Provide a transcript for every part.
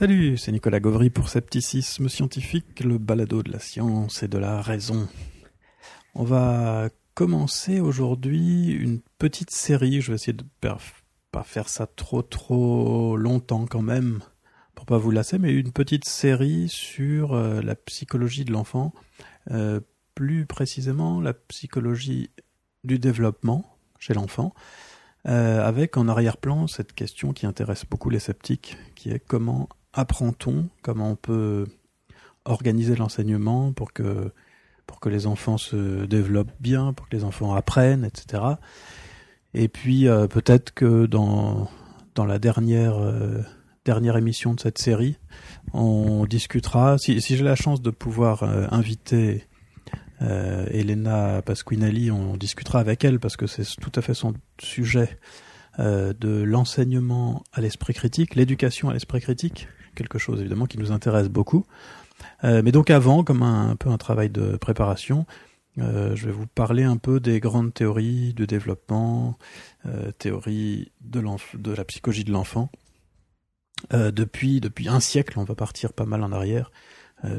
Salut, c'est Nicolas Gauvry pour Scepticisme Scientifique, le balado de la science et de la raison. On va commencer aujourd'hui une petite série, je vais essayer de pas faire ça trop trop longtemps quand même, pour pas vous lasser, mais une petite série sur euh, la psychologie de l'enfant, euh, plus précisément la psychologie du développement chez l'enfant, euh, avec en arrière-plan cette question qui intéresse beaucoup les sceptiques, qui est comment apprend-on, comment on peut organiser l'enseignement pour que, pour que les enfants se développent bien, pour que les enfants apprennent, etc. Et puis euh, peut-être que dans, dans la dernière, euh, dernière émission de cette série, on discutera, si, j'ai la chance de pouvoir euh, inviter Elena Pasquinelli, on discutera avec elle parce que c'est tout à fait son sujet de l'enseignement à l'esprit critique, l'éducation à l'esprit critique, quelque chose évidemment qui nous intéresse beaucoup. Euh, mais donc avant, comme un, peu un travail de préparation, euh, je vais vous parler un peu des grandes théories de développement, euh, théories de, de la psychologie de l'enfant. depuis, depuis un siècle, on va partir pas mal en arrière,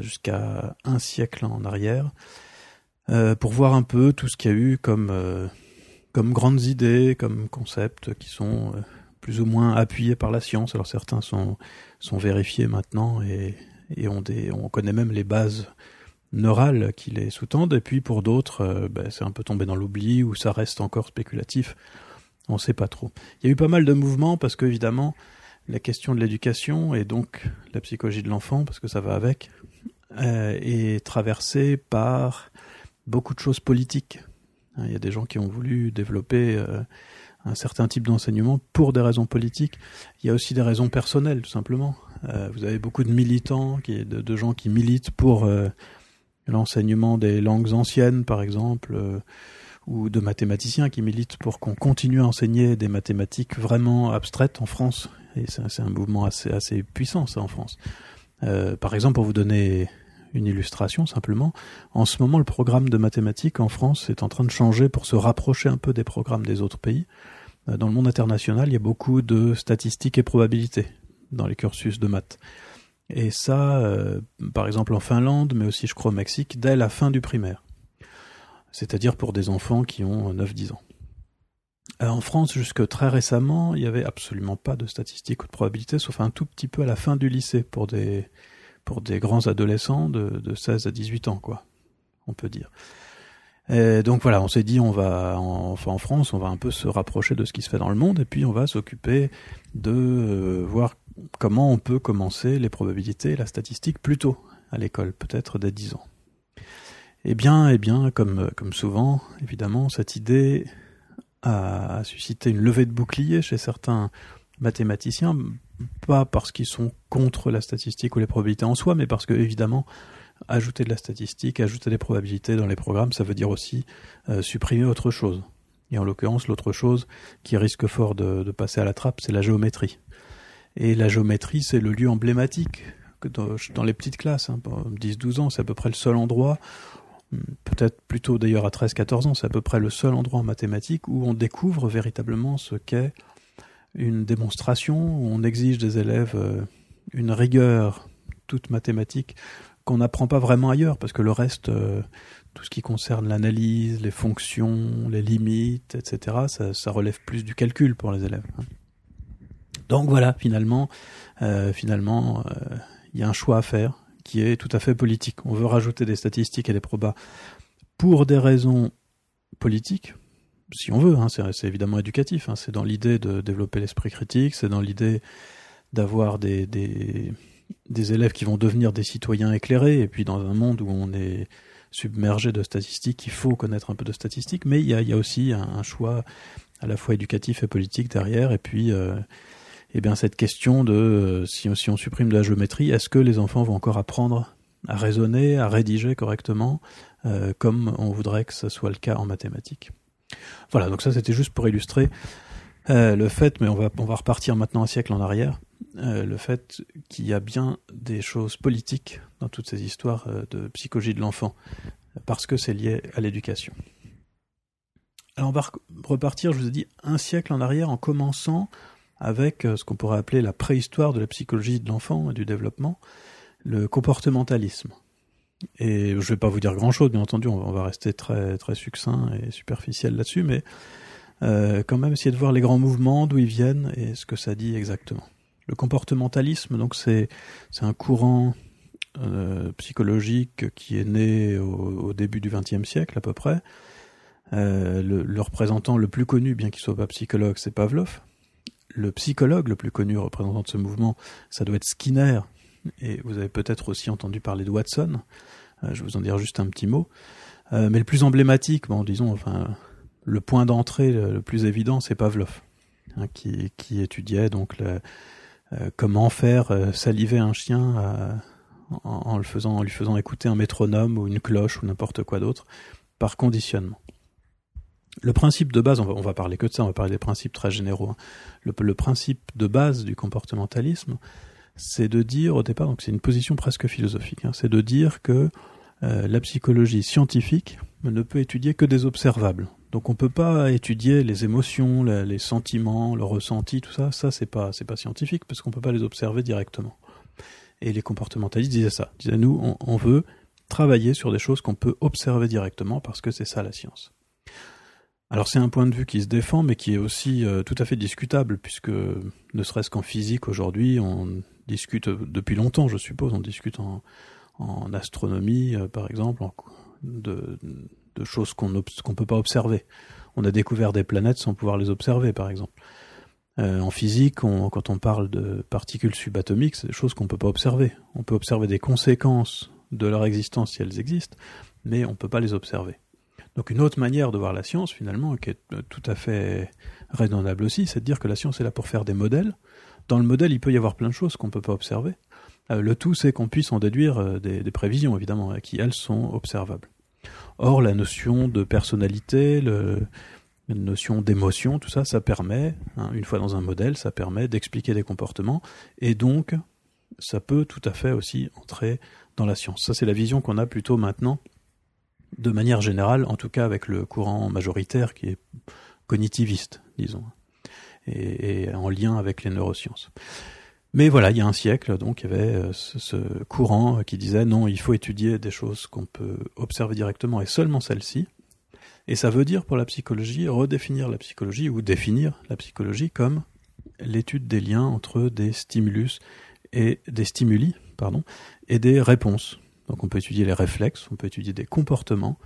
jusqu'à un siècle en arrière, pour voir un peu tout ce qu'il y a eu comme, comme grandes idées, comme concepts qui sont plus ou moins appuyés par la science. Alors certains sont sont vérifiés maintenant et, et on, connaît même les bases neurales qui les sous-tendent. Et puis pour d'autres, euh, ben, c'est un peu tombé dans l'oubli ou ça reste encore spéculatif. On ne sait pas trop. Il y a eu pas mal de mouvements parce qu'évidemment, la question de l'éducation et donc la psychologie de l'enfant, parce que ça va avec, euh, est traversée par beaucoup de choses politiques. Il y a des gens qui ont voulu développer euh, un certain type d'enseignement pour des raisons politiques. Il y a aussi des raisons personnelles, tout simplement. Euh, vous avez beaucoup de militants, qui, de, de gens qui militent pour euh, l'enseignement des langues anciennes, par exemple, euh, ou de mathématiciens qui militent pour qu'on continue à enseigner des mathématiques vraiment abstraites en France. Et c'est un mouvement assez, assez puissant, ça, en France. Euh, par exemple, pour vous donner une illustration simplement. En ce moment, le programme de mathématiques en France est en train de changer pour se rapprocher un peu des programmes des autres pays. Euh, dans le monde international, il y a beaucoup de statistiques et probabilités dans les cursus de maths. Et ça, euh, par exemple en Finlande, mais aussi je crois au Mexique, dès la fin du primaire. C'est-à-dire pour des enfants qui ont 9-10 ans. Euh, en France, jusque très récemment, il n'y avait absolument pas de statistiques ou de probabilités, sauf un tout petit peu à la fin du lycée pour des, pour des grands adolescents de, de 16 à 18 ans, quoi, on peut dire. Et donc voilà, on s'est dit, on va, enfin en France, on va un peu se rapprocher de ce qui se fait dans le monde, et puis on va s'occuper de euh, voir comment on peut commencer les probabilités, la statistique plus tôt à l'école, peut-être dès 10 ans. Eh bien, eh bien, comme, comme souvent, évidemment, cette idée a suscité une levée de bouclier chez certains mathématiciens, pas parce qu'ils sont contre la statistique ou les probabilités en soi, mais parce que évidemment, ajouter de la statistique, ajouter des probabilités dans les programmes, ça veut dire aussi euh, supprimer autre chose. Et en l'occurrence, l'autre chose qui risque fort de, passer à la trappe, c'est la géométrie. Et la géométrie, c'est le lieu emblématique que dans, les petites classes. Hein, 10-12 ans, c'est à peu près le seul endroit, peut-être plutôt d'ailleurs à 13-14 ans, c'est à peu près le seul endroit en mathématiques où on découvre véritablement ce qu'est une démonstration où on exige des élèves euh, une rigueur toute mathématique qu'on n'apprend pas vraiment ailleurs, parce que le reste, euh, tout ce qui concerne l'analyse, les fonctions, les limites, etc., ça, relève plus du calcul pour les élèves. Hein. Donc voilà, finalement, euh, finalement, il y a un choix à faire qui est tout à fait politique. On veut rajouter des statistiques et des probas pour des raisons politiques, si on veut, hein, c'est évidemment éducatif, hein, c'est dans l'idée de développer l'esprit critique, c'est dans l'idée d'avoir des, des, des, élèves qui vont devenir des citoyens éclairés, et puis dans un monde où on est submergé de statistiques, il faut connaître un peu de statistiques, mais il y a, y a, aussi un, choix à la fois éducatif et politique derrière, et puis euh, eh bien cette question de euh, si, si on supprime de la géométrie, est-ce que les enfants vont encore apprendre à raisonner, à rédiger correctement, euh, comme on voudrait que ce soit le cas en mathématiques? Voilà, donc ça c'était juste pour illustrer euh, le fait, mais on va, on va repartir maintenant un siècle en arrière, euh, le fait qu'il y a bien des choses politiques dans toutes ces histoires euh, de psychologie de l'enfant, parce que c'est lié à l'éducation. Alors on va repartir, je vous ai dit, un siècle en arrière en commençant avec ce qu'on pourrait appeler la préhistoire de la psychologie de l'enfant et du développement, le comportementalisme. Et je vais pas vous dire grand-chose, bien entendu, on va rester très très succinct et superficiel là-dessus, mais euh, quand même essayer de voir les grands mouvements, d'où ils viennent et ce que ça dit exactement. Le comportementalisme, donc c'est c'est un courant euh, psychologique qui est né au, début du XXe siècle à peu près. Euh, le, le, représentant le plus connu, bien qu'il soit pas psychologue, c'est Pavlov. Le psychologue le plus connu représentant de ce mouvement, ça doit être Skinner. Et vous avez peut-être aussi entendu parler de Watson. Euh, je vais vous en dire juste un petit mot. Euh, mais le plus emblématique, bon, disons, enfin, le point d'entrée le, plus évident, c'est Pavlov, hein, qui, étudiait donc euh, comment faire saliver un chien en, le faisant, lui faisant écouter un métronome ou une cloche ou n'importe quoi d'autre par conditionnement. Le principe de base, on va, parler que de ça, on va parler des principes très généraux. Hein. Le, principe de base du comportementalisme, c'est de dire au départ, donc c'est une position presque philosophique, hein, c'est de dire que euh, la psychologie scientifique ne peut étudier que des observables. Donc on peut pas étudier les émotions, les sentiments, le ressenti, tout ça. Ça c'est pas pas scientifique parce qu'on peut pas les observer directement. Et les comportementalistes disaient ça. Disaient nous on veut travailler sur des choses qu'on peut observer directement parce que c'est ça la science. Alors c'est un point de vue qui se défend, mais qui est aussi euh, tout à fait discutable, puisque ne serait-ce qu'en physique aujourd'hui, on discute depuis longtemps, je suppose, on discute en, en astronomie, euh, par exemple, de, de choses qu'on ne peut pas observer. On a découvert des planètes sans pouvoir les observer, par exemple. Euh, en physique, quand on parle de particules subatomiques, c'est des choses qu'on ne peut pas observer. On peut observer des conséquences de leur existence si elles existent, mais on ne peut pas les observer. Donc une autre manière de voir la science, finalement, qui est tout à fait raisonnable aussi, c'est de dire que la science est là pour faire des modèles. Dans le modèle, il peut y avoir plein de choses qu'on ne peut pas observer. Euh, le tout, c'est qu'on puisse en déduire euh, des, prévisions, évidemment, qui, elles, sont observables. Or, la notion de personnalité, la notion d'émotion, tout ça, ça permet, hein, une fois dans un modèle, ça permet d'expliquer des comportements, et donc, ça peut tout à fait aussi entrer dans la science. Ça, c'est la vision qu'on a plutôt maintenant, de manière générale, en tout cas avec le courant majoritaire qui est cognitiviste, disons, et, en lien avec les neurosciences. Mais voilà, il y a un siècle, donc il y avait euh, ce, ce courant qui disait non, il faut étudier des choses qu'on peut observer directement et seulement celles-ci. Et ça veut dire pour la psychologie redéfinir la psychologie ou définir la psychologie comme l'étude des liens entre des stimulus et des stimuli, pardon, et des réponses. Donc on peut étudier les réflexes, on peut étudier des comportements.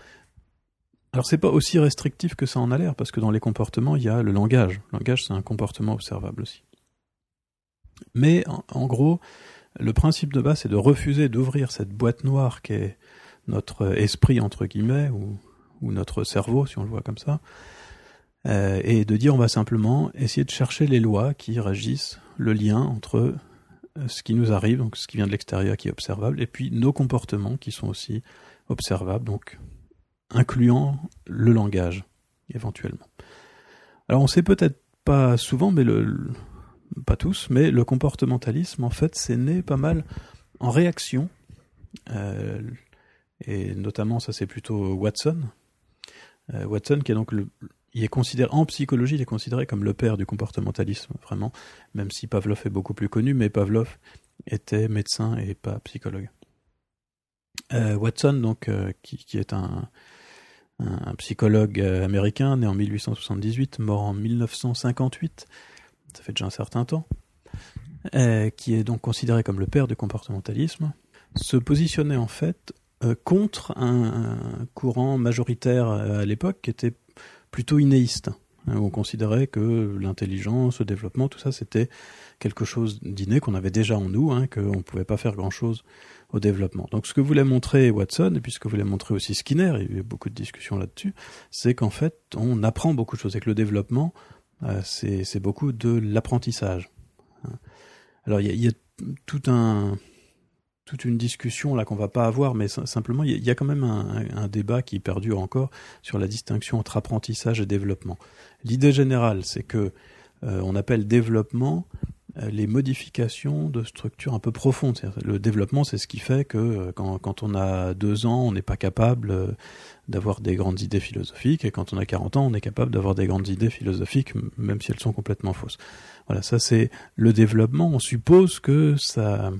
Alors c'est pas aussi restrictif que ça en a l'air parce que dans les comportements il y a le langage. Le langage c'est un comportement observable aussi. Mais en, gros, le principe de base, c'est de refuser d'ouvrir cette boîte noire qui est notre esprit, entre guillemets, ou, notre cerveau, si on le voit comme ça, euh, et de dire on va simplement essayer de chercher les lois qui régissent le lien entre ce qui nous arrive, donc ce qui vient de l'extérieur qui est observable, et puis nos comportements qui sont aussi observables, donc incluant le langage, éventuellement. Alors on sait peut-être pas souvent, mais le, pas tous, mais le comportementalisme, en fait, c'est né pas mal en réaction, euh, et notamment ça c'est plutôt Watson. Euh, Watson qui est donc le, il est considéré en psychologie, il est considéré comme le père du comportementalisme, vraiment, même si Pavlov est beaucoup plus connu, mais Pavlov était médecin et pas psychologue. Euh, Watson, donc, euh, qui, est un, psychologue euh, américain, né en 1878, mort en 1958, ça fait déjà un certain temps, qui est donc considéré comme le père du comportementalisme, se positionnait en fait contre un, courant majoritaire à l'époque qui était plutôt inéiste. Hein, on considérait que l'intelligence, le développement, tout ça, c'était quelque chose d'inné qu'on avait déjà en nous, hein, qu'on ne pouvait pas faire grand-chose au développement. Donc ce que voulait montrer Watson, et puis ce que voulait montrer aussi Skinner, il y a eu beaucoup de discussions là-dessus, c'est qu'en fait, on apprend beaucoup de choses, et que le développement, euh, c'est beaucoup de l'apprentissage. Alors il y a, tout un toute une discussion là qu'on va pas avoir, mais simplement il y, a quand même un, débat qui perdure encore sur la distinction entre apprentissage et développement. L'idée générale, c'est que euh, on appelle développement euh, les modifications de structures un peu profondes. Le développement, c'est ce qui fait que euh, quand, quand, on a deux ans, on n'est pas capable euh, d'avoir des grandes idées philosophiques, et quand on a 40 ans, on est capable d'avoir des grandes idées philosophiques, même si elles sont complètement fausses. Voilà, ça c'est le développement. On suppose que ça,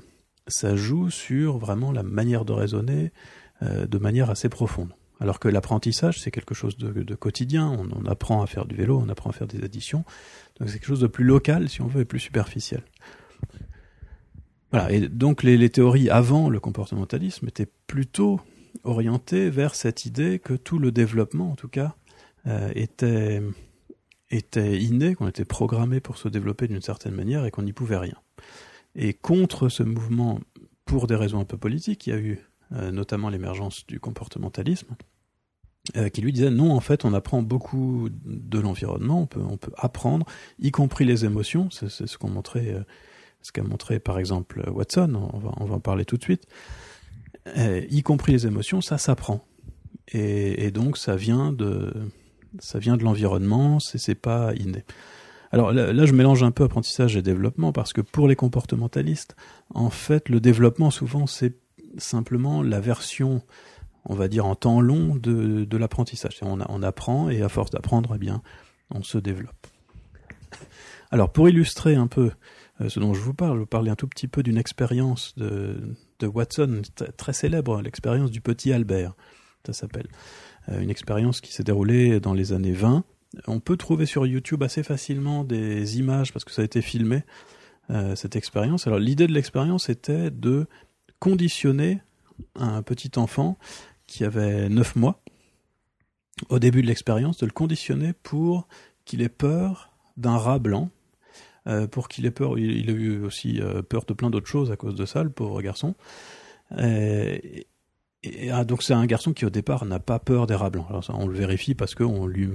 ça joue sur vraiment la manière de raisonner de manière assez profonde. Alors que l'apprentissage, c'est quelque chose de, de quotidien. On, on, apprend à faire du vélo, on apprend à faire des additions. Donc c'est quelque chose de plus local, si on veut, et plus superficiel. Voilà. Et donc les, les théories avant le comportementalisme étaient plutôt orientées vers cette idée que tout le développement, en tout cas, euh, était était inné, qu'on était programmé pour se développer d'une certaine manière et qu'on n'y pouvait rien. Et contre ce mouvement, pour des raisons un peu politiques, il y a eu euh, notamment l'émergence du comportementalisme, euh, qui lui disait non, en fait, on apprend beaucoup de l'environnement, on peut, on peut apprendre, y compris les émotions, c'est ce euh, ce qu'a montré par exemple Watson, on va, on va en parler tout de suite, y compris les émotions, ça s'apprend. Et, et, donc ça vient de, ça vient de l'environnement, c'est pas inné. Alors là, je mélange un peu apprentissage et développement parce que pour les comportementalistes, en fait, le développement souvent c'est simplement la version, on va dire en temps long, de, de l'apprentissage. On, on, apprend et à force d'apprendre, eh bien, on se développe. Alors pour illustrer un peu euh, ce dont je vous parle, je vais parler un tout petit peu d'une expérience de, Watson très célèbre, l'expérience du petit Albert, ça s'appelle. Euh, une expérience qui s'est déroulée dans les années 20. On peut trouver sur YouTube assez facilement des images parce que ça a été filmé, euh, cette expérience. Alors l'idée de l'expérience était de conditionner un petit enfant qui avait 9 mois, au début de l'expérience, de le conditionner pour qu'il ait peur d'un rat blanc, euh, pour qu'il ait peur, il, a eu aussi euh, peur de plein d'autres choses à cause de ça, le pauvre garçon. Ah, donc c'est un garçon qui au départ n'a pas peur des rats blancs. Alors ça, on le vérifie parce qu'on lui,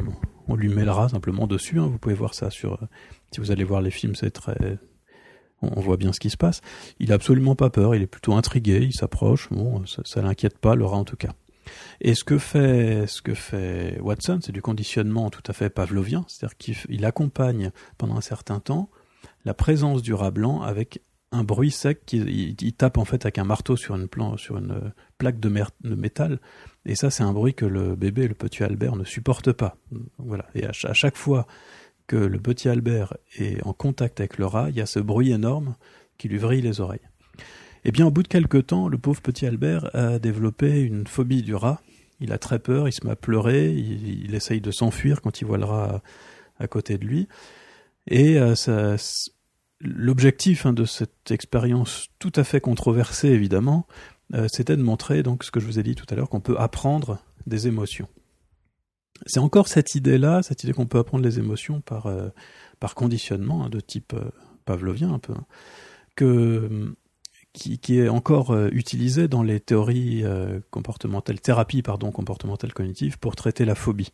on lui met le rat simplement dessus. Hein. Vous pouvez voir ça sur, si vous allez voir les films, c'est très, on voit bien ce qui se passe. Il a absolument pas peur, il est plutôt intrigué, il s'approche, bon, ça, ça l'inquiète pas, Laura en tout cas. Et ce que fait, ce que fait Watson, c'est du conditionnement tout à fait pavlovien, c'est-à-dire qu'il accompagne pendant un certain temps la présence du rat blanc avec un bruit sec qui il, tape en fait avec un marteau sur une, plan, sur une plaque de, métal et ça c'est un bruit que le bébé le petit Albert ne supporte pas voilà et à, chaque fois que le petit Albert est en contact avec le rat, il y a ce bruit énorme qui lui vrille les oreilles. Eh bien, au bout de quelque temps, le pauvre petit Albert a développé une phobie du rat. Il a très peur, il se met à pleurer, il, il essaye de s'enfuir quand il voit le rat à, côté de lui. Et euh, l'objectif hein, de cette expérience tout à fait controversée, évidemment, euh, c'était de montrer donc ce que je vous ai dit tout à l'heure, qu'on peut apprendre des émotions c'est encore cette idée-là, cette idée qu'on peut apprendre les émotions par, euh, par conditionnement hein, de type euh, pavlovien un peu, hein, que, qui, qui, est encore euh, utilisée dans les théories euh, comportementales, thérapie pardon, comportementale cognitive pour traiter la phobie.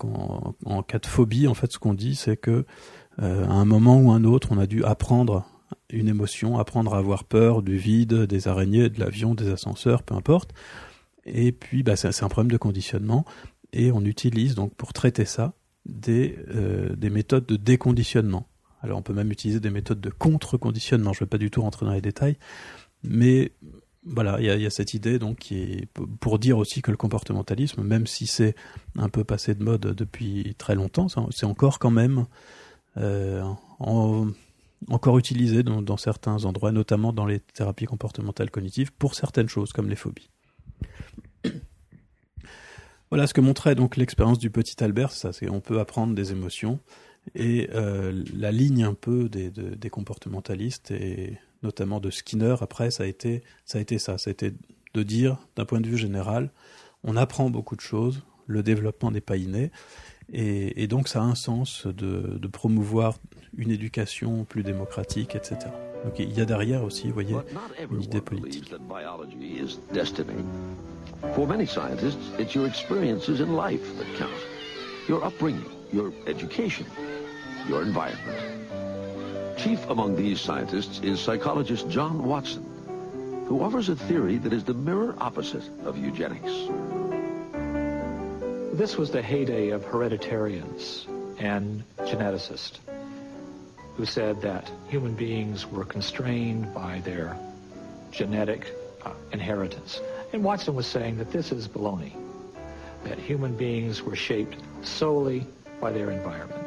En, cas de phobie, en fait, ce qu'on dit, c'est que euh, à un moment ou un autre, on a dû apprendre une émotion, apprendre à avoir peur du vide, des araignées, de l'avion, des ascenseurs, peu importe. Et puis, bah, c'est un problème de conditionnement et on utilise donc pour traiter ça des, euh, des méthodes de déconditionnement. Alors on peut même utiliser des méthodes de contre-conditionnement, je ne vais pas du tout rentrer dans les détails, mais voilà, il y, y a, cette idée donc qui est pour dire aussi que le comportementalisme, même si c'est un peu passé de mode depuis très longtemps, c'est encore quand même en, encore utilisé dans, dans, certains endroits, notamment dans les thérapies comportementales cognitives, pour certaines choses comme les phobies. Voilà ce que montrait donc l'expérience du petit Albert, ça c'est on peut apprendre des émotions et euh, la ligne un peu des, de, des comportementalistes et notamment de Skinner après ça a été ça a été ça, ça a été de dire d'un point de vue général, on apprend beaucoup de choses, le développement n'est pas inné et, et, donc ça a un sens de, de promouvoir une éducation plus démocratique, etc. Donc il y a derrière aussi, vous voyez, une idée politique. For many scientists, it's your experiences in life that count. Your upbringing, your education, your environment. Chief among these scientists is psychologist John Watson, who offers a theory that is the mirror opposite of eugenics. This was the heyday of hereditarians and geneticists. who said that human beings were constrained by their genetic uh, inheritance. And Watson was saying that this is baloney, that human beings were shaped solely by their environment.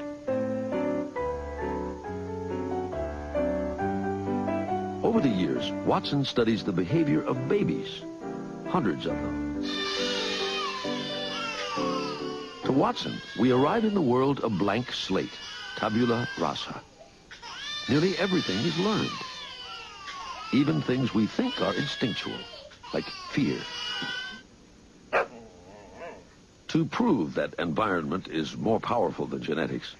Over the years, Watson studies the behavior of babies, hundreds of them. Watson, we arrive in the world a blank slate, tabula rasa. Nearly everything is learned. Even things we think are instinctual, like fear. To prove that environment is more powerful than genetics,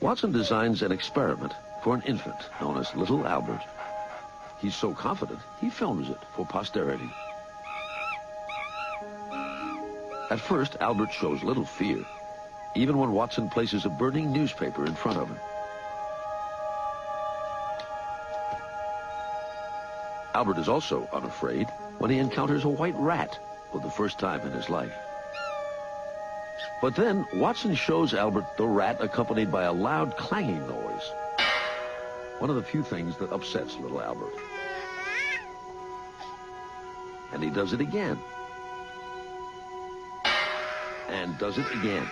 Watson designs an experiment for an infant known as Little Albert. He's so confident, he films it for posterity. At first, Albert shows little fear, even when Watson places a burning newspaper in front of him. Albert is also unafraid when he encounters a white rat for the first time in his life. But then Watson shows Albert the rat accompanied by a loud clanging noise. One of the few things that upsets little Albert. And he does it again. And does it again.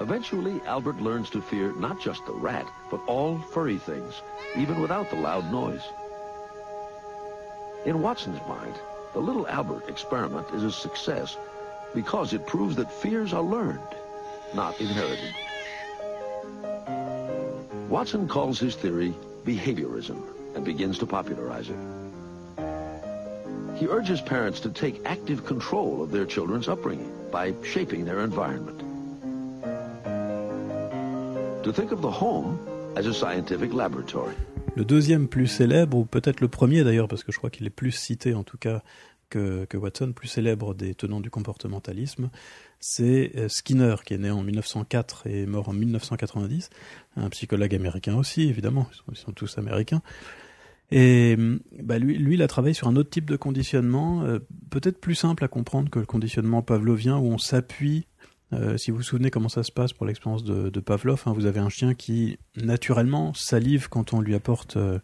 Eventually, Albert learns to fear not just the rat, but all furry things, even without the loud noise. In Watson's mind, the little Albert experiment is a success because it proves that fears are learned, not inherited. Watson calls his theory behaviorism and begins to popularize it. He urges parents to take active control of their children's upbringing by shaping their environment. To think of the home as a scientific laboratory. Le deuxième plus célèbre, ou peut-être le premier d'ailleurs, parce que je crois qu'il est plus cité en tout cas que, que, Watson, plus célèbre des tenants du comportementalisme, c'est euh, Skinner, qui est né en 1904 et mort en 1990, un psychologue américain aussi, évidemment, ils sont, tous américains. Et bah lui, il a travaillé sur un autre type de conditionnement, euh, peut-être plus simple à comprendre que le conditionnement pavlovien, où on s'appuie euh, si vous vous souvenez comment ça se passe pour l'expérience de, Pavlov, hein, vous avez un chien qui naturellement salive quand on lui apporte euh,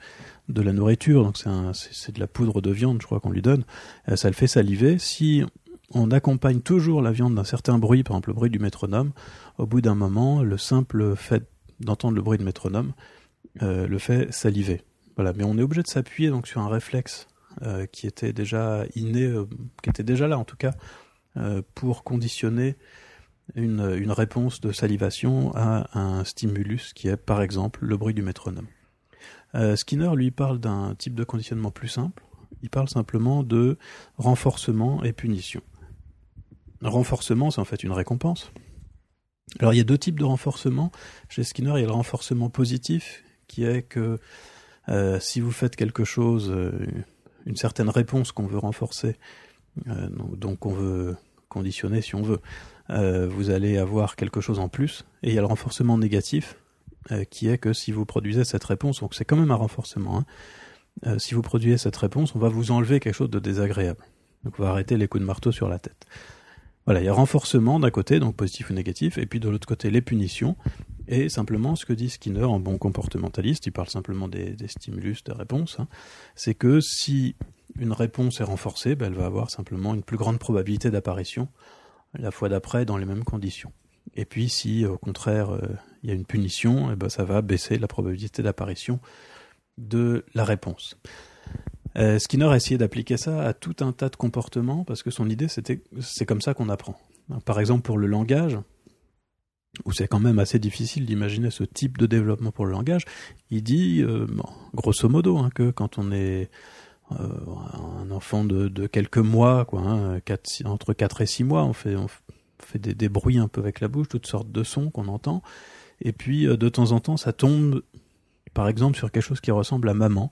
de la nourriture, donc c'est de la poudre de viande, je crois qu'on lui donne, ça le fait saliver. Si on accompagne toujours la viande d'un certain bruit, par exemple le bruit du métronome, au bout d'un moment, le simple fait d'entendre le bruit de métronome le fait saliver. Voilà, mais on est obligé de s'appuyer donc sur un réflexe qui était déjà inné, qui était déjà là en tout cas, pour conditionner une, une, réponse de salivation à un stimulus qui est par exemple le bruit du métronome. Euh, Skinner lui parle d'un type de conditionnement plus simple, il parle simplement de renforcement et punition. Renforcement, c'est en fait une récompense. Alors il y a deux types de renforcement. Chez Skinner, il y a le renforcement positif, qui est que euh, si vous faites quelque chose, euh, une certaine réponse qu'on veut renforcer, euh, donc qu'on veut conditionner si on veut, euh, vous allez avoir quelque chose en plus. Et il y a le renforcement négatif, euh, qui est que si vous produisez cette réponse, donc c'est quand même un renforcement, hein, euh, si vous produisez cette réponse, on va vous enlever quelque chose de désagréable. Donc on va arrêter les coups de marteau sur la tête. Voilà, il y a renforcement d'un côté, donc positif ou négatif, et puis de l'autre côté les punitions, et simplement ce que dit Skinner en bon comportementaliste, il parle simplement des, stimulus, des réponses, hein, c'est que si une réponse est renforcée, ben, elle va avoir simplement une plus grande probabilité d'apparition la fois d'après dans les mêmes conditions. Et puis si au contraire euh, il y a une punition, eh ben, ça va baisser la probabilité d'apparition de la réponse. Euh, Skinner a essayé d'appliquer ça à tout un tas de comportements parce que son idée c'était c'est comme ça qu'on apprend. Par exemple pour le langage, où c'est quand même assez difficile d'imaginer ce type de développement pour le langage, il dit euh, grosso modo hein, que quand on est euh, un enfant de, quelques mois, quoi, hein, entre 4 et 6 mois, on fait, des, bruits un peu avec la bouche, toutes sortes de sons qu'on entend. Et puis euh, de temps en temps, ça tombe, par exemple, sur quelque chose qui ressemble à maman.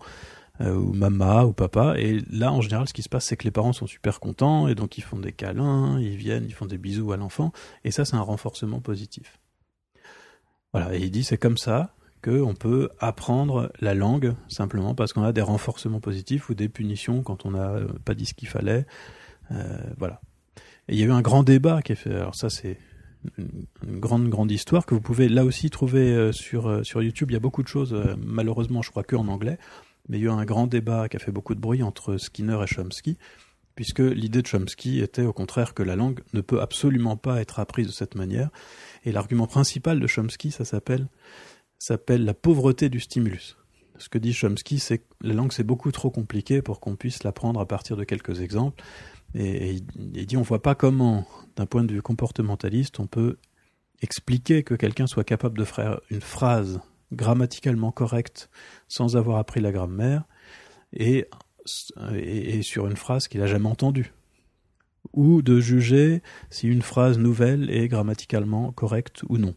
Euh, ou mama ou papa et là en général ce qui se passe c'est que les parents sont super contents et donc ils font des câlins ils viennent ils font des bisous à l'enfant et ça c'est un renforcement positif voilà et il dit c'est comme ça qu'on peut apprendre la langue simplement parce qu'on a des renforcements positifs ou des punitions quand on n'a euh, pas dit ce qu'il fallait. Euh, voilà. Et il y a eu un grand débat qui est fait. Alors ça, c'est une, grande grande histoire que vous pouvez là aussi trouver euh, sur sur YouTube. Il y a beaucoup de choses, malheureusement, je crois que en anglais, mais il y a eu un grand débat qui a fait beaucoup de bruit entre Skinner et Chomsky, puisque l'idée de Chomsky était au contraire que la langue ne peut absolument pas être apprise de cette manière. Et l'argument principal de Chomsky, ça s'appelle la pauvreté du stimulus. Ce que dit Chomsky, c'est que la langue c'est beaucoup trop compliqué pour qu'on puisse l'apprendre à partir de quelques exemples. Et, il dit on voit pas comment, d'un point de vue comportementaliste, on peut expliquer que quelqu'un soit capable de faire une phrase grammaticalement correcte sans avoir appris la grammaire et, et, sur une phrase qu'il a jamais entendue. Ou de juger si une phrase nouvelle est grammaticalement correcte ou non.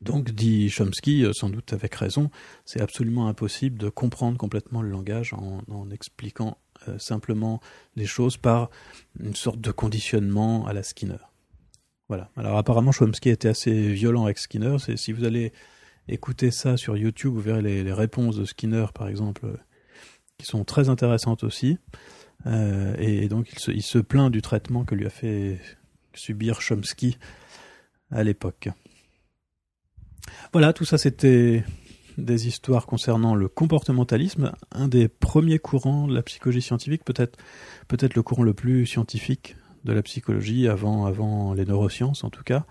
Donc, dit Chomsky, euh, sans doute avec raison, c'est absolument impossible de comprendre complètement le langage en, en expliquant euh, simplement les choses par une sorte de conditionnement à la Skinner. Voilà. Alors apparemment Chomsky était assez violent avec Skinner. Si vous allez écouter ça sur YouTube, vous verrez les, réponses de Skinner par exemple, euh, qui sont très intéressantes aussi. Euh, et, donc il se, il se plaint du traitement que lui a fait subir Chomsky à l'époque. Voilà, tout ça c'était des histoires concernant le comportementalisme, un des premiers courants de la psychologie scientifique, peut-être peut-être le courant le plus scientifique de la psychologie avant avant les neurosciences en tout cas,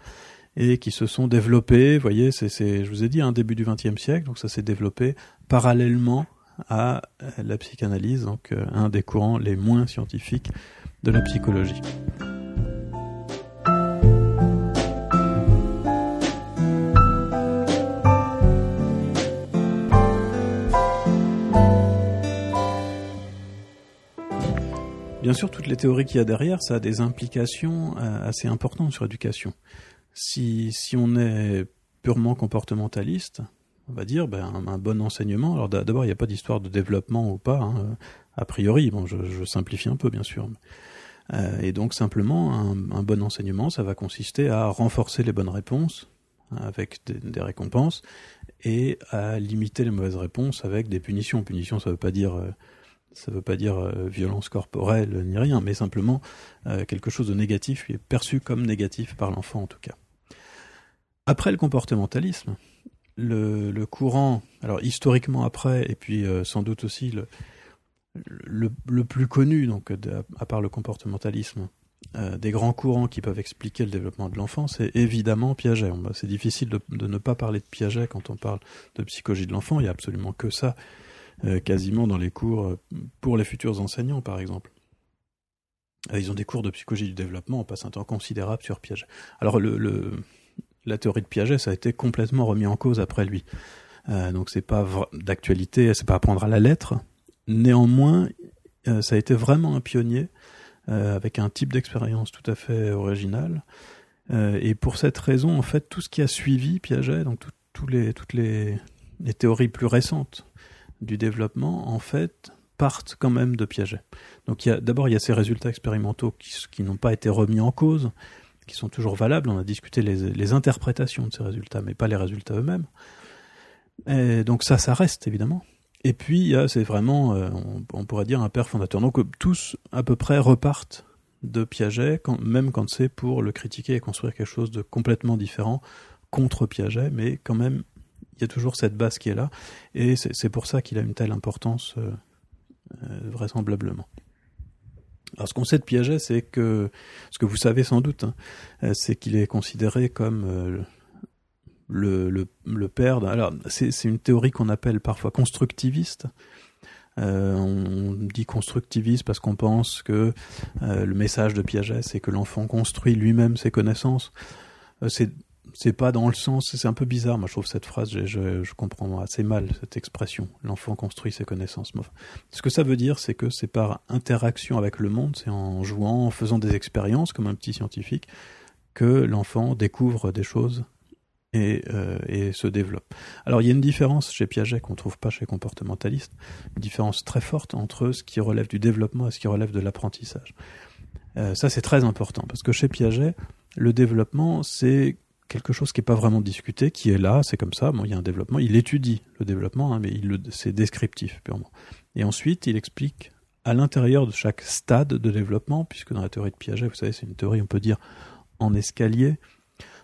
et qui se sont développés. Vous voyez, c'est je vous ai dit un début du XXe siècle, donc ça s'est développé parallèlement à la psychanalyse, donc euh, un des courants les moins scientifiques de la psychologie. Bien sûr, toutes les théories qu'il y a derrière, ça a des implications euh, assez importantes sur l'éducation. Si, si on est purement comportementaliste, on va dire ben, un, bon enseignement. Alors d'abord, il n'y a pas d'histoire de développement ou pas, hein, a priori. Bon, je, simplifie un peu, bien sûr. Euh, et donc simplement, un, bon enseignement, ça va consister à renforcer les bonnes réponses avec des, des, récompenses et à limiter les mauvaises réponses avec des punitions. Punitions, ça ne veut pas dire euh, ça ne veut pas dire euh, violence corporelle ni rien, mais simplement euh, quelque chose de négatif qui est perçu comme négatif par l'enfant en tout cas. Après le comportementalisme, le, courant, alors historiquement après, et puis euh, sans doute aussi le, le, plus connu, donc à part le comportementalisme, des grands courants qui peuvent expliquer le développement de l'enfant, c'est évidemment Piaget. C'est difficile de, ne pas parler de Piaget quand on parle de psychologie de l'enfant, il n'y a absolument que ça euh, quasiment dans les cours euh, pour les futurs enseignants, par exemple. Euh, ils ont des cours de psychologie du développement, on passe un temps considérable sur Piaget. Alors le, la théorie de Piaget, ça a été complètement remis en cause après lui. donc c'est pas d'actualité, c'est pas à prendre à la lettre. Néanmoins, ça a été vraiment un pionnier avec un type d'expérience tout à fait original. et pour cette raison, en fait, tout ce qui a suivi Piaget, donc toutes les, les, théories plus récentes du développement, en fait, partent quand même de Piaget. Donc d'abord, il y a ces résultats expérimentaux qui, n'ont pas été remis en cause, qui sont toujours valables. On a discuté les, interprétations de ces résultats, mais pas les résultats eux-mêmes. Donc ça, ça reste évidemment. Et puis, c'est vraiment, euh, on, pourrait dire, un père fondateur. Donc tous, à peu près, repartent de Piaget, même quand c'est pour le critiquer et construire quelque chose de complètement différent contre Piaget, mais quand même il y a toujours cette base qui est là, et c'est pour ça qu'il a une telle importance, euh, euh, vraisemblablement. Alors ce qu'on sait de Piaget, c'est que, ce que vous savez sans doute, hein, euh, c'est qu'il est considéré comme le, le, le, père. Alors c'est une théorie qu'on appelle parfois constructiviste. on dit constructiviste parce qu'on pense que le message de Piaget, c'est que l'enfant construit lui-même ses connaissances. c'est c'est pas dans le sens, c'est un peu bizarre. Moi, je trouve cette phrase, je, comprends assez mal cette expression. L'enfant construit ses connaissances. Ce que ça veut dire, c'est que c'est par interaction avec le monde, c'est en jouant, en faisant des expériences comme un petit scientifique, que l'enfant découvre des choses et, euh, et, se développe. Alors, il y a une différence chez Piaget qu'on trouve pas chez comportementaliste, une différence très forte entre ce qui relève du développement et ce qui relève de l'apprentissage. Euh, ça, c'est très important parce que chez Piaget, le développement, c'est quelque chose qui n'est pas vraiment discuté, qui est là, c'est comme ça, il y a un développement, il étudie le développement, hein, mais c'est descriptif purement. Et ensuite, il explique à l'intérieur de chaque stade de développement, puisque dans la théorie de Piaget, vous savez, c'est une théorie, on peut dire, en escalier,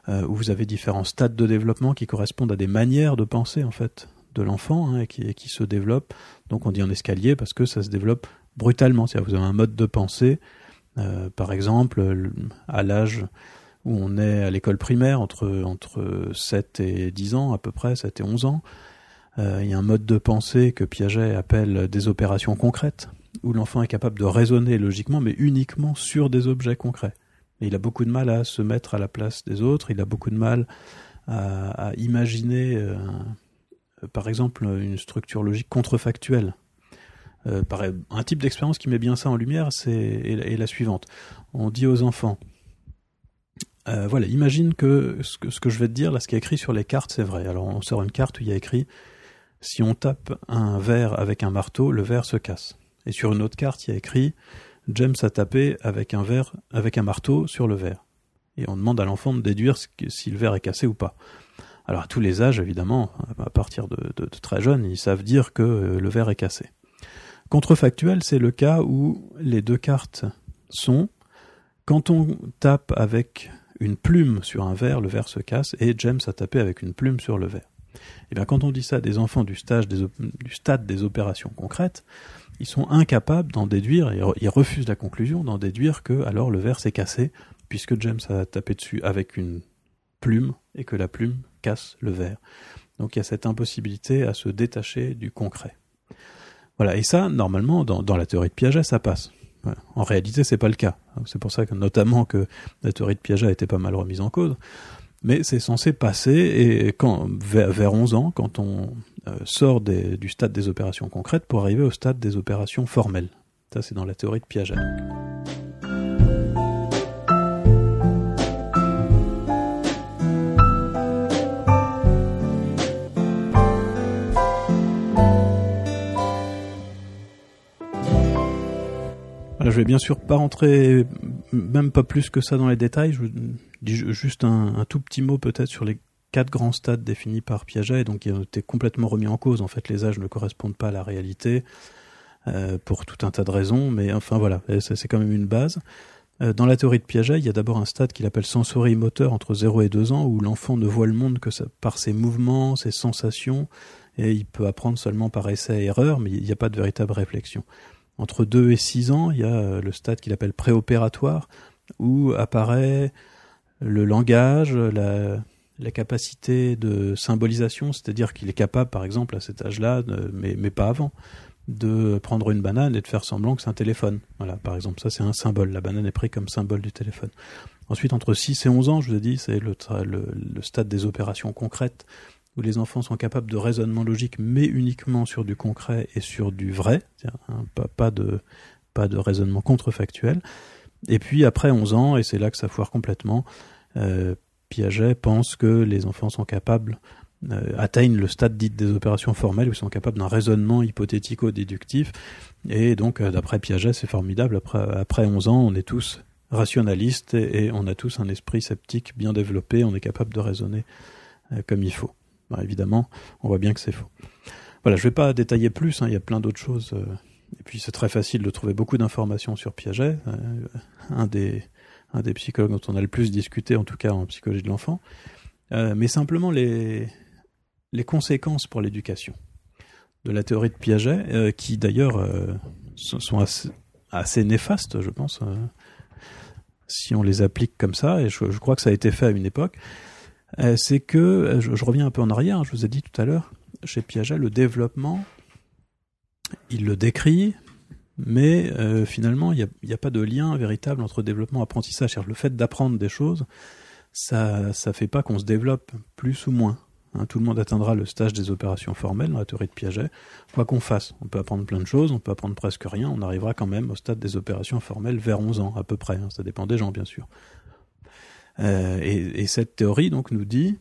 euh, où vous avez différents stades de développement qui correspondent à des manières de penser en fait de l'enfant hein, et, qui, se développe. Donc on dit en escalier parce que ça se développe brutalement. C'est-à-dire vous avez un mode de pensée, euh, par exemple, à l'âge où on est à l'école primaire, entre, entre 7 et 10 ans à peu près, 7 et 11 ans, euh, il y a un mode de pensée que Piaget appelle des opérations concrètes, où l'enfant est capable de raisonner logiquement, mais uniquement sur des objets concrets. Et il a beaucoup de mal à se mettre à la place des autres, il a beaucoup de mal à, imaginer, euh, par exemple, une structure logique contrefactuelle. Euh, un type d'expérience qui met bien ça en lumière, c'est est, la suivante. On dit aux enfants, euh, voilà, imagine que ce, que je vais te dire, là, ce qui est écrit sur les cartes, c'est vrai. Alors on sort une carte où il y a écrit si on tape un verre avec un marteau, le verre se casse. Et sur une autre carte, il y a écrit James a tapé avec un verre, avec un marteau sur le verre. Et on demande à l'enfant de déduire si le verre est cassé ou pas. Alors à tous les âges, évidemment, à partir de, de, de très jeunes, ils savent dire que euh, le verre est cassé. Contrefactuel, c'est le cas où les deux cartes sont quand on tape avec une plume sur un verre, le verre se casse, et James a tapé avec une plume sur le verre. Et eh bien quand on dit ça des enfants du, stage du stade des opérations concrètes, ils sont incapables d'en déduire, ils refusent la conclusion, d'en déduire que alors le verre s'est cassé, puisque James a tapé dessus avec une plume, et que la plume casse le verre. Donc il y a cette impossibilité à se détacher du concret. Voilà, et ça, normalement, dans la théorie de Piaget, ça passe. En réalité, c'est pas le cas. C'est pour ça que, notamment, que la théorie de Piaget a été pas mal remise en cause. Mais c'est censé passer, et quand, vers, 11 ans, quand on euh, sort du stade des opérations concrètes pour arriver au stade des opérations formelles. Ça, c'est dans la théorie de Piaget. Je vais bien sûr pas rentrer, même pas plus que ça dans les détails. Je dis juste un, tout petit mot peut-être sur les quatre grands stades définis par Piaget, donc qui ont été complètement remis en cause. En fait, les âges ne correspondent pas à la réalité euh, pour tout un tas de raisons, mais enfin voilà, c'est quand même une base. Euh, dans la théorie de Piaget, il y a d'abord un stade qu'il appelle sensorimoteur entre 0 et 2 ans, où l'enfant ne voit le monde que par ses mouvements, ses sensations, et il peut apprendre seulement par essai et erreur, mais il n'y a pas de véritable réflexion entre 2 et 6 ans, il y a euh, le stade qu'il appelle préopératoire, où apparaît le langage, la, capacité de symbolisation, c'est-à-dire qu'il est capable, par exemple, à cet âge-là, mais, mais pas avant, de prendre une banane et de faire semblant que c'est un téléphone. Voilà, par exemple, ça c'est un symbole. La banane est prise comme symbole du téléphone. Ensuite, entre 6 et 11 ans, je vous ai dit, c'est le, le, stade des opérations concrètes, où les enfants sont capables de raisonnement logique, mais uniquement sur du concret et sur du vrai, hein, pas, pas, de, pas de raisonnement contrefactuel. Et puis après 11 ans, et c'est là que ça foire complètement, euh, Piaget pense que les enfants sont capables, euh, atteignent le stade dit des opérations formelles, où ils sont capables d'un raisonnement hypothético-déductif. Et donc, euh, d'après Piaget, c'est formidable. Après, après 11 ans, on est tous rationalistes et, et, on a tous un esprit sceptique bien développé, on est capable de raisonner euh, comme il faut. Bah, évidemment, on voit bien que c'est faux. Voilà, je ne vais pas détailler plus, hein, il y a plein d'autres choses. Euh, et puis c'est très facile de trouver beaucoup d'informations sur Piaget, euh, un, des, psychologues dont on a le plus discuté, en tout cas en psychologie de l'enfant. Euh, mais simplement les, conséquences pour l'éducation de la théorie de Piaget, qui d'ailleurs sont assez, néfastes, je pense, si on les applique comme ça, et je, crois que ça a été fait à une époque. Euh, c'est que, euh, je, reviens un peu en arrière, hein, je vous ai dit tout à l'heure, chez Piaget, le développement, il le décrit, mais euh, finalement, il n'y a, pas de lien véritable entre développement et apprentissage. Le fait d'apprendre des choses, ça ne fait pas qu'on se développe plus ou moins. Hein, tout le monde atteindra le stage des opérations formelles dans la théorie de Piaget. Quoi qu'on fasse, on peut apprendre plein de choses, on peut apprendre presque rien, on arrivera quand même au stade des opérations formelles vers 11 ans à peu près. Hein, ça dépend des gens, bien sûr. Euh, et, et, cette théorie donc nous dit,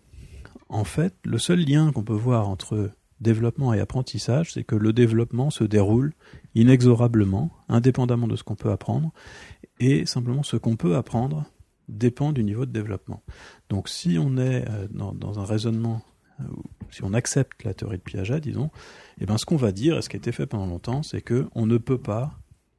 en fait, le seul lien qu'on peut voir entre développement et apprentissage, c'est que le développement se déroule inexorablement, indépendamment de ce qu'on peut apprendre, et simplement ce qu'on peut apprendre dépend du niveau de développement. Donc si on est euh, dans, dans, un raisonnement, euh, si on accepte la théorie de Piaget, disons, eh ben ce qu'on va dire, et ce qui a été fait pendant longtemps, c'est que on ne peut pas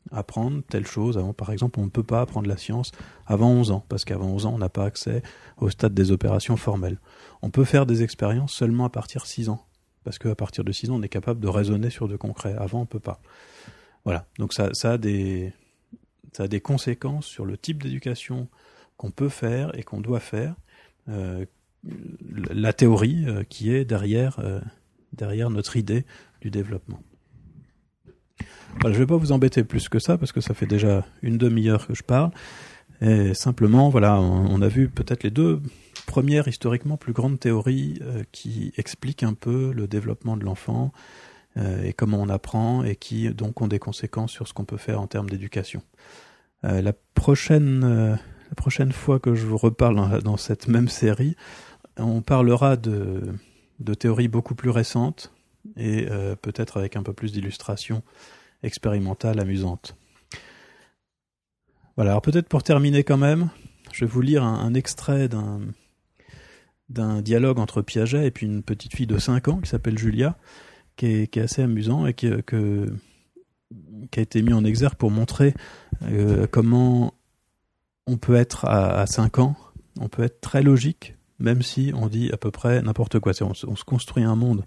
apprendre telle chose. Avant, par exemple, on ne peut pas apprendre la science avant 11 ans, parce qu'avant 11 ans, on n'a pas accès au stade des opérations formelles. On peut faire des expériences seulement à partir de 6 ans, parce qu'à partir de 6 ans, on est capable de raisonner sur de concret. Avant, on ne peut pas. Voilà, donc ça, a des, conséquences sur le type d'éducation qu'on peut faire et qu'on doit faire, euh, la théorie euh, qui est euh, derrière notre idée du développement. Voilà, je ne vais pas vous embêter plus que ça parce que ça fait déjà une demi-heure que je parle. Et simplement, voilà, on, a vu peut-être les deux premières historiquement plus grandes théories euh, qui expliquent un peu le développement de l'enfant euh, et comment on apprend et qui donc ont des conséquences sur ce qu'on peut faire en termes d'éducation. Euh, la prochaine la prochaine fois que je vous reparle dans, cette même série, on parlera de théories beaucoup plus récentes et peut-être avec un peu plus d'illustrations expérimentale amusante. Voilà, alors peut-être pour terminer quand même, je vais vous lire un, extrait d'un d'un dialogue entre Piaget et puis une petite fille de 5 ans qui s'appelle Julia, qui est, assez amusant et qui, qui a été mis en exergue pour montrer euh, comment on peut être à, 5 ans, on peut être très logique, même si on dit à peu près n'importe quoi. On, se construit un monde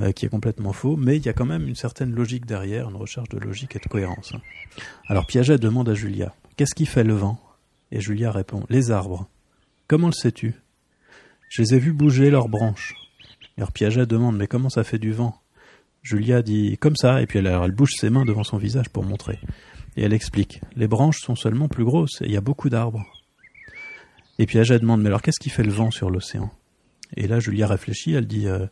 euh, qui est complètement faux, mais il y a quand même une certaine logique derrière, une recherche de logique et de cohérence. Alors Piaget demande à Julia Qu'est-ce qui fait le vent? Et Julia répond Les arbres. Comment le sais-tu Je les ai vus bouger leurs branches. Alors Piaget demande Mais comment ça fait du vent? Julia dit Comme ça, et puis elle, elle bouge ses mains devant son visage pour montrer. Et elle explique Les branches sont seulement plus grosses et il y a beaucoup d'arbres. Et Piaget demande Mais alors qu'est-ce qui fait le vent sur l'océan? Et là Julia réfléchit, elle dit euh,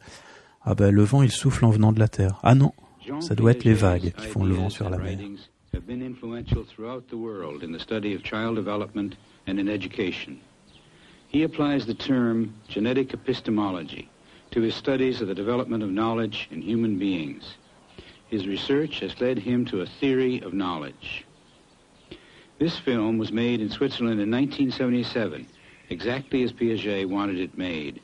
ah ben le vent il souffle en venant de la terre. Ah non, ça doit être les vagues qui font le vent sur la mer. have been influential throughout the world in the study of child development and in education. He applies the term genetic epistemology to his studies of the development of knowledge in human beings. His research has led him to a theory of knowledge. This film was made in Switzerland in 1977, exactly as Piaget wanted it made.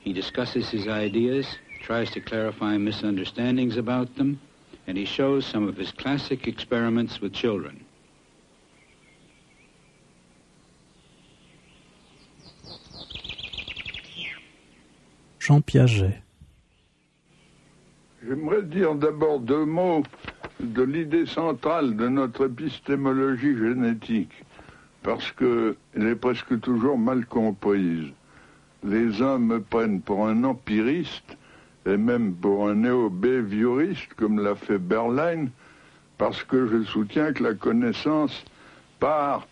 He discusses his ideas tries to clarify misunderstandings about them, and he shows some of his classic experiments with children. Jean Piaget. J'aimerais dire d'abord deux mots de l'idée centrale de notre épistémologie génétique, parce qu'elle est presque toujours mal comprise. Les uns me prennent pour un empiriste, et même pour un néo-behavioriste comme l'a fait Berlin, parce que je soutiens que la connaissance part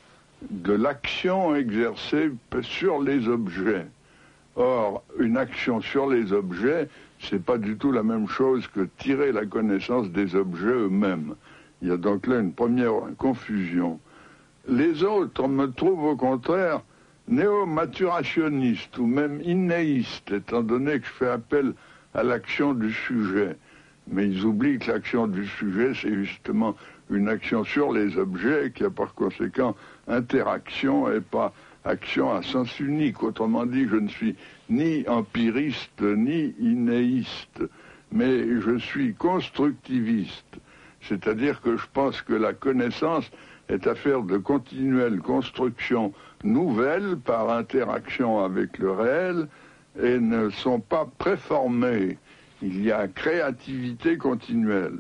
de l'action exercée sur les objets. Or, une action sur les objets, c'est pas du tout la même chose que tirer la connaissance des objets eux-mêmes. Il y a donc là une première confusion. Les autres me trouvent au contraire néo-maturationnistes ou même innéistes, étant donné que je fais appel à l'action du sujet. Mais ils oublient que l'action du sujet, c'est justement une action sur les objets qui a par conséquent interaction et pas action à sens unique. Autrement dit, je ne suis ni empiriste ni inéiste, mais je suis constructiviste. C'est-à-dire que je pense que la connaissance est affaire de continuelle construction nouvelle par interaction avec le réel, et ne sont pas préformés. Il y a créativité continuelle.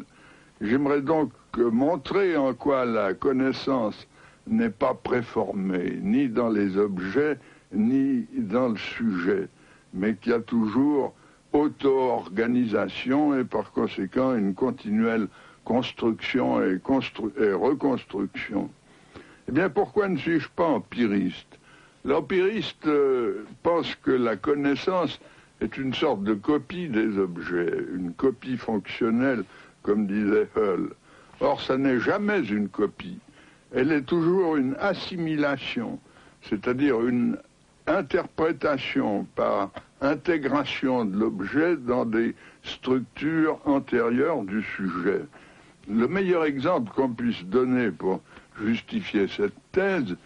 J'aimerais donc montrer en quoi la connaissance n'est pas préformée, ni dans les objets, ni dans le sujet, mais qu'il y a toujours auto-organisation et par conséquent une continuelle construction et, et reconstruction. Eh bien, pourquoi ne suis-je pas empiriste? L'empiriste euh, pense que la connaissance est une sorte de copie des objets, une copie fonctionnelle, comme disait Hull. Or, ça n'est jamais une copie. Elle est toujours une assimilation, c'est-à-dire une interprétation par intégration de l'objet dans des structures antérieures du sujet. Le meilleur exemple qu'on puisse donner pour justifier cette thèse,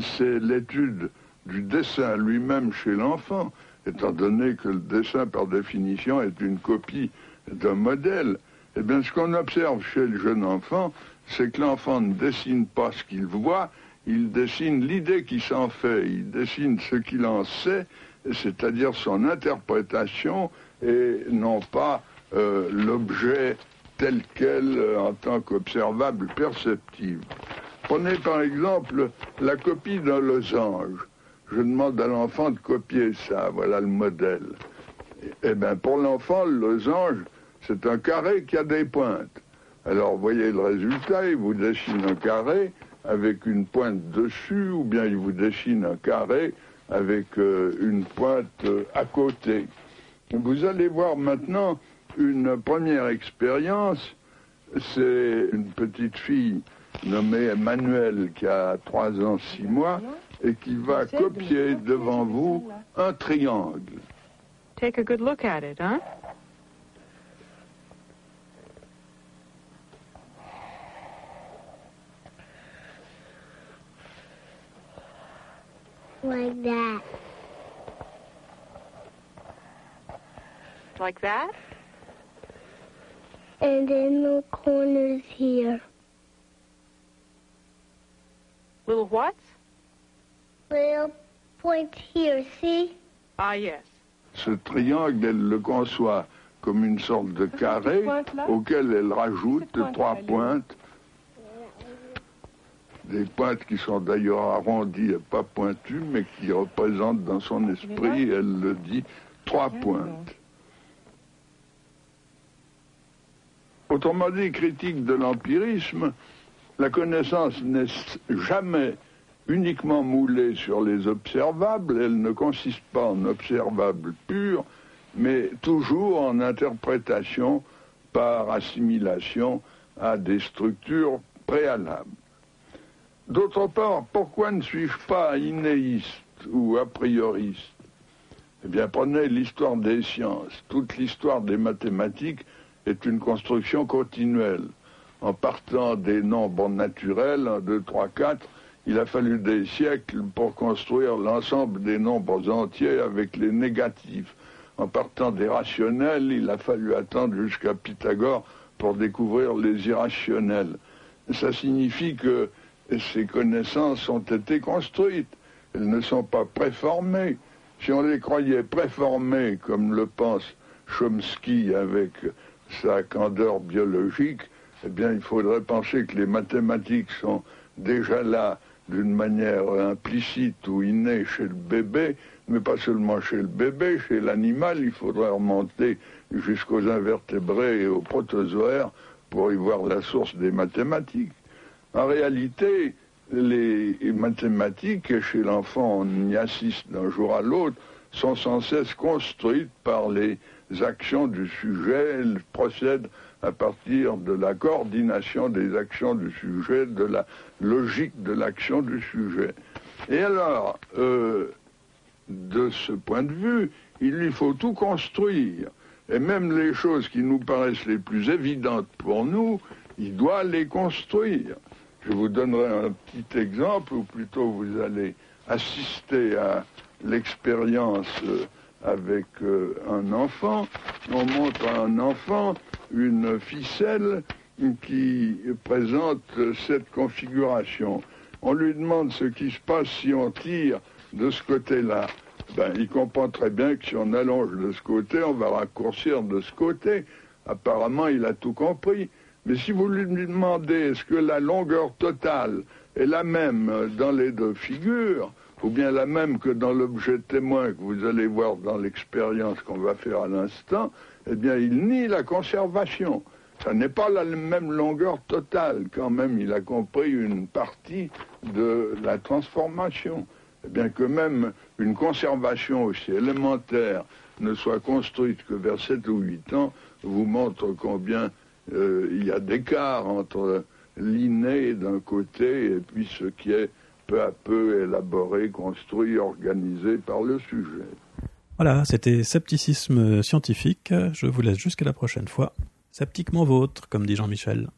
c'est l'étude du dessin lui-même chez l'enfant, étant donné que le dessin, par définition, est une copie d'un modèle, eh bien, ce qu'on observe chez le jeune enfant, c'est que l'enfant ne dessine pas ce qu'il voit, il dessine l'idée qui s'en fait, il dessine ce qu'il en sait, c'est-à-dire son interprétation et non pas euh, l'objet tel quel euh, en tant qu'observable perceptible. Prenez par exemple la copie d'un losange. Je demande à l'enfant de copier ça, voilà le modèle. Eh bien, pour l'enfant, le losange, c'est un carré qui a des pointes. Alors, voyez le résultat, il vous dessine un carré avec une pointe dessus, ou bien il vous dessine un carré avec euh, une pointe euh, à côté. Vous allez voir maintenant une première expérience. C'est une petite fille nommée Emmanuelle qui a 3 ans, 6 mois et qui va copier devant vous un triangle. Take a good look at it, huh? Like that. Like that? And then the corners here. Little what? Little point here, see? Ah, yes. Ce triangle, elle le conçoit comme une sorte de carré auquel elle rajoute trois pointes. Des pointes qui sont d'ailleurs arrondies et pas pointues, mais qui représentent dans son esprit, elle le dit, trois pointes. Autrement dit, critique de l'empirisme, la connaissance n'est jamais uniquement moulée sur les observables, elle ne consiste pas en observables purs, mais toujours en interprétation par assimilation à des structures préalables. D'autre part, pourquoi ne suis-je pas inéiste ou a prioriste? Eh bien, prenez l'histoire des sciences. Toute l'histoire des mathématiques est une construction continuelle. En partant des nombres naturels, 1, 2, 3, 4, il a fallu des siècles pour construire l'ensemble des nombres entiers avec les négatifs. En partant des rationnels, il a fallu attendre jusqu'à Pythagore pour découvrir les irrationnels. Ça signifie que ces connaissances ont été construites. Elles ne sont pas préformées. Si on les croyait préformées, comme le pense Chomsky avec sa candeur biologique, eh bien, il faudrait penser que les mathématiques sont déjà là d'une manière implicite ou innée chez le bébé, mais pas seulement chez le bébé, chez l'animal, il faudrait remonter jusqu'aux invertébrés et aux protozoaires pour y voir la source des mathématiques. En réalité, les mathématiques, chez l'enfant, on y assiste d'un jour à l'autre, sont sans cesse construites par les actions du sujet, elles procèdent à partir de la coordination des actions du sujet, de la logique de l'action du sujet. Et alors, euh, de ce point de vue, il lui faut tout construire. Et même les choses qui nous paraissent les plus évidentes pour nous, il doit les construire. Je vous donnerai un petit exemple, ou plutôt vous allez assister à l'expérience euh, avec euh, un enfant. On montre à un enfant une ficelle qui présente cette configuration. On lui demande ce qui se passe si on tire de ce côté-là. Ben, il comprend très bien que si on allonge de ce côté, on va raccourcir de ce côté. Apparemment, il a tout compris. Mais si vous lui demandez est-ce que la longueur totale est la même dans les deux figures, ou bien la même que dans l'objet témoin que vous allez voir dans l'expérience qu'on va faire à l'instant, eh bien, il nie la conservation. Ça n'est pas la même longueur totale, quand même, il a compris une partie de la transformation. Eh bien que même une conservation aussi élémentaire ne soit construite que vers 7 ou 8 ans, vous montre combien euh, il y a d'écart entre l'inné d'un côté et puis ce qui est peu à peu élaboré, construit, organisé par le sujet. Voilà, c'était Scepticisme scientifique. Je vous laisse jusqu'à la prochaine fois. Sceptiquement vôtre, comme dit Jean-Michel.